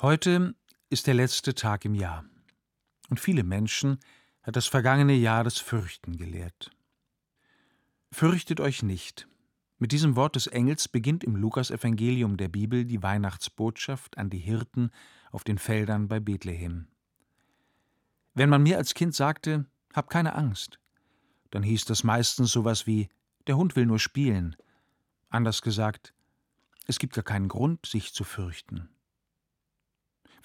Heute ist der letzte Tag im Jahr. Und viele Menschen hat das vergangene Jahr das Fürchten gelehrt. Fürchtet euch nicht. Mit diesem Wort des Engels beginnt im Lukasevangelium der Bibel die Weihnachtsbotschaft an die Hirten auf den Feldern bei Bethlehem. Wenn man mir als Kind sagte, hab keine Angst, dann hieß das meistens sowas wie, der Hund will nur spielen. Anders gesagt, es gibt gar keinen Grund, sich zu fürchten.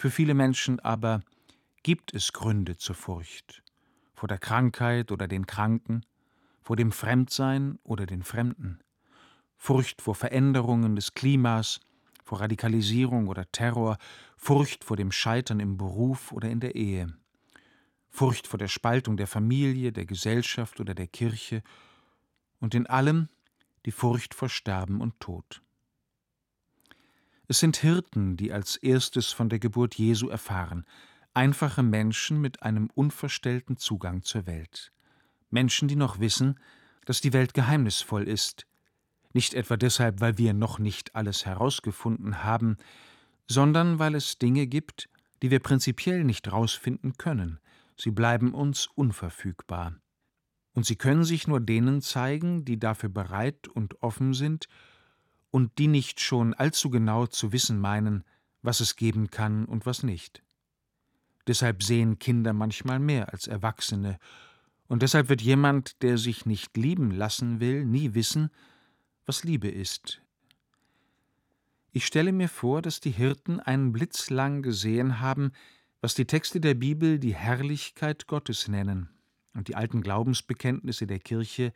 Für viele Menschen aber gibt es Gründe zur Furcht. Vor der Krankheit oder den Kranken, vor dem Fremdsein oder den Fremden. Furcht vor Veränderungen des Klimas, vor Radikalisierung oder Terror, Furcht vor dem Scheitern im Beruf oder in der Ehe. Furcht vor der Spaltung der Familie, der Gesellschaft oder der Kirche und in allem die Furcht vor Sterben und Tod. Es sind Hirten, die als erstes von der Geburt Jesu erfahren, einfache Menschen mit einem unverstellten Zugang zur Welt. Menschen, die noch wissen, dass die Welt geheimnisvoll ist, nicht etwa deshalb, weil wir noch nicht alles herausgefunden haben, sondern weil es Dinge gibt, die wir prinzipiell nicht herausfinden können, sie bleiben uns unverfügbar. Und sie können sich nur denen zeigen, die dafür bereit und offen sind und die nicht schon allzu genau zu wissen meinen, was es geben kann und was nicht. Deshalb sehen Kinder manchmal mehr als Erwachsene, und deshalb wird jemand, der sich nicht lieben lassen will, nie wissen, was Liebe ist. Ich stelle mir vor, dass die Hirten einen Blitz lang gesehen haben, was die Texte der Bibel die Herrlichkeit Gottes nennen und die alten Glaubensbekenntnisse der Kirche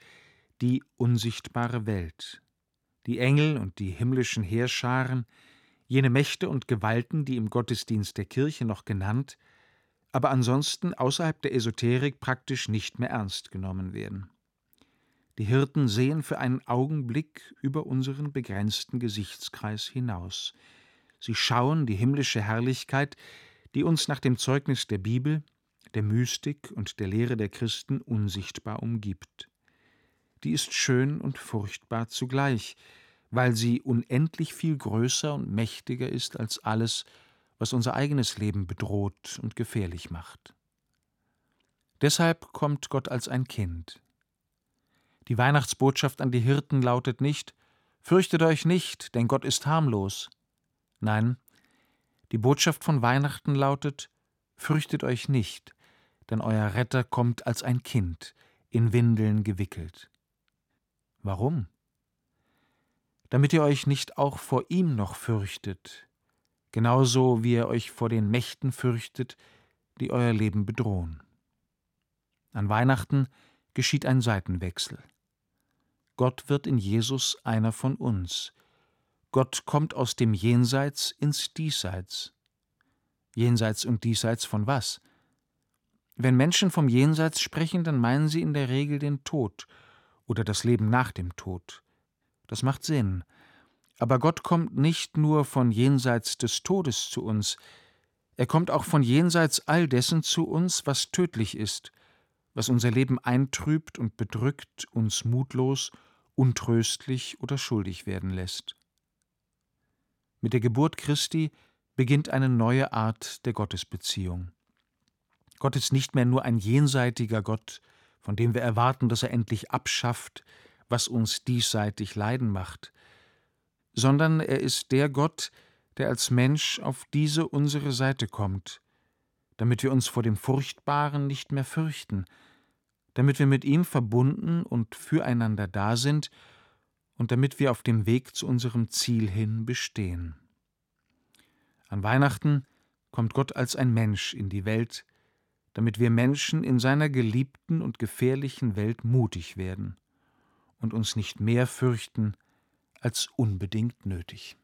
die unsichtbare Welt. Die Engel und die himmlischen Heerscharen, jene Mächte und Gewalten, die im Gottesdienst der Kirche noch genannt, aber ansonsten außerhalb der Esoterik praktisch nicht mehr ernst genommen werden. Die Hirten sehen für einen Augenblick über unseren begrenzten Gesichtskreis hinaus. Sie schauen die himmlische Herrlichkeit, die uns nach dem Zeugnis der Bibel, der Mystik und der Lehre der Christen unsichtbar umgibt. Die ist schön und furchtbar zugleich, weil sie unendlich viel größer und mächtiger ist als alles, was unser eigenes Leben bedroht und gefährlich macht. Deshalb kommt Gott als ein Kind. Die Weihnachtsbotschaft an die Hirten lautet nicht Fürchtet euch nicht, denn Gott ist harmlos. Nein, die Botschaft von Weihnachten lautet Fürchtet euch nicht, denn euer Retter kommt als ein Kind, in Windeln gewickelt. Warum? Damit ihr euch nicht auch vor ihm noch fürchtet, genauso wie ihr euch vor den Mächten fürchtet, die euer Leben bedrohen. An Weihnachten geschieht ein Seitenwechsel. Gott wird in Jesus einer von uns. Gott kommt aus dem Jenseits ins Diesseits. Jenseits und Diesseits von was? Wenn Menschen vom Jenseits sprechen, dann meinen sie in der Regel den Tod oder das Leben nach dem Tod. Das macht Sinn. Aber Gott kommt nicht nur von jenseits des Todes zu uns, er kommt auch von jenseits all dessen zu uns, was tödlich ist, was unser Leben eintrübt und bedrückt, uns mutlos, untröstlich oder schuldig werden lässt. Mit der Geburt Christi beginnt eine neue Art der Gottesbeziehung. Gott ist nicht mehr nur ein jenseitiger Gott, von dem wir erwarten, dass er endlich abschafft, was uns diesseitig leiden macht, sondern er ist der Gott, der als Mensch auf diese unsere Seite kommt, damit wir uns vor dem Furchtbaren nicht mehr fürchten, damit wir mit ihm verbunden und füreinander da sind und damit wir auf dem Weg zu unserem Ziel hin bestehen. An Weihnachten kommt Gott als ein Mensch in die Welt, damit wir Menschen in seiner geliebten und gefährlichen Welt mutig werden und uns nicht mehr fürchten als unbedingt nötig.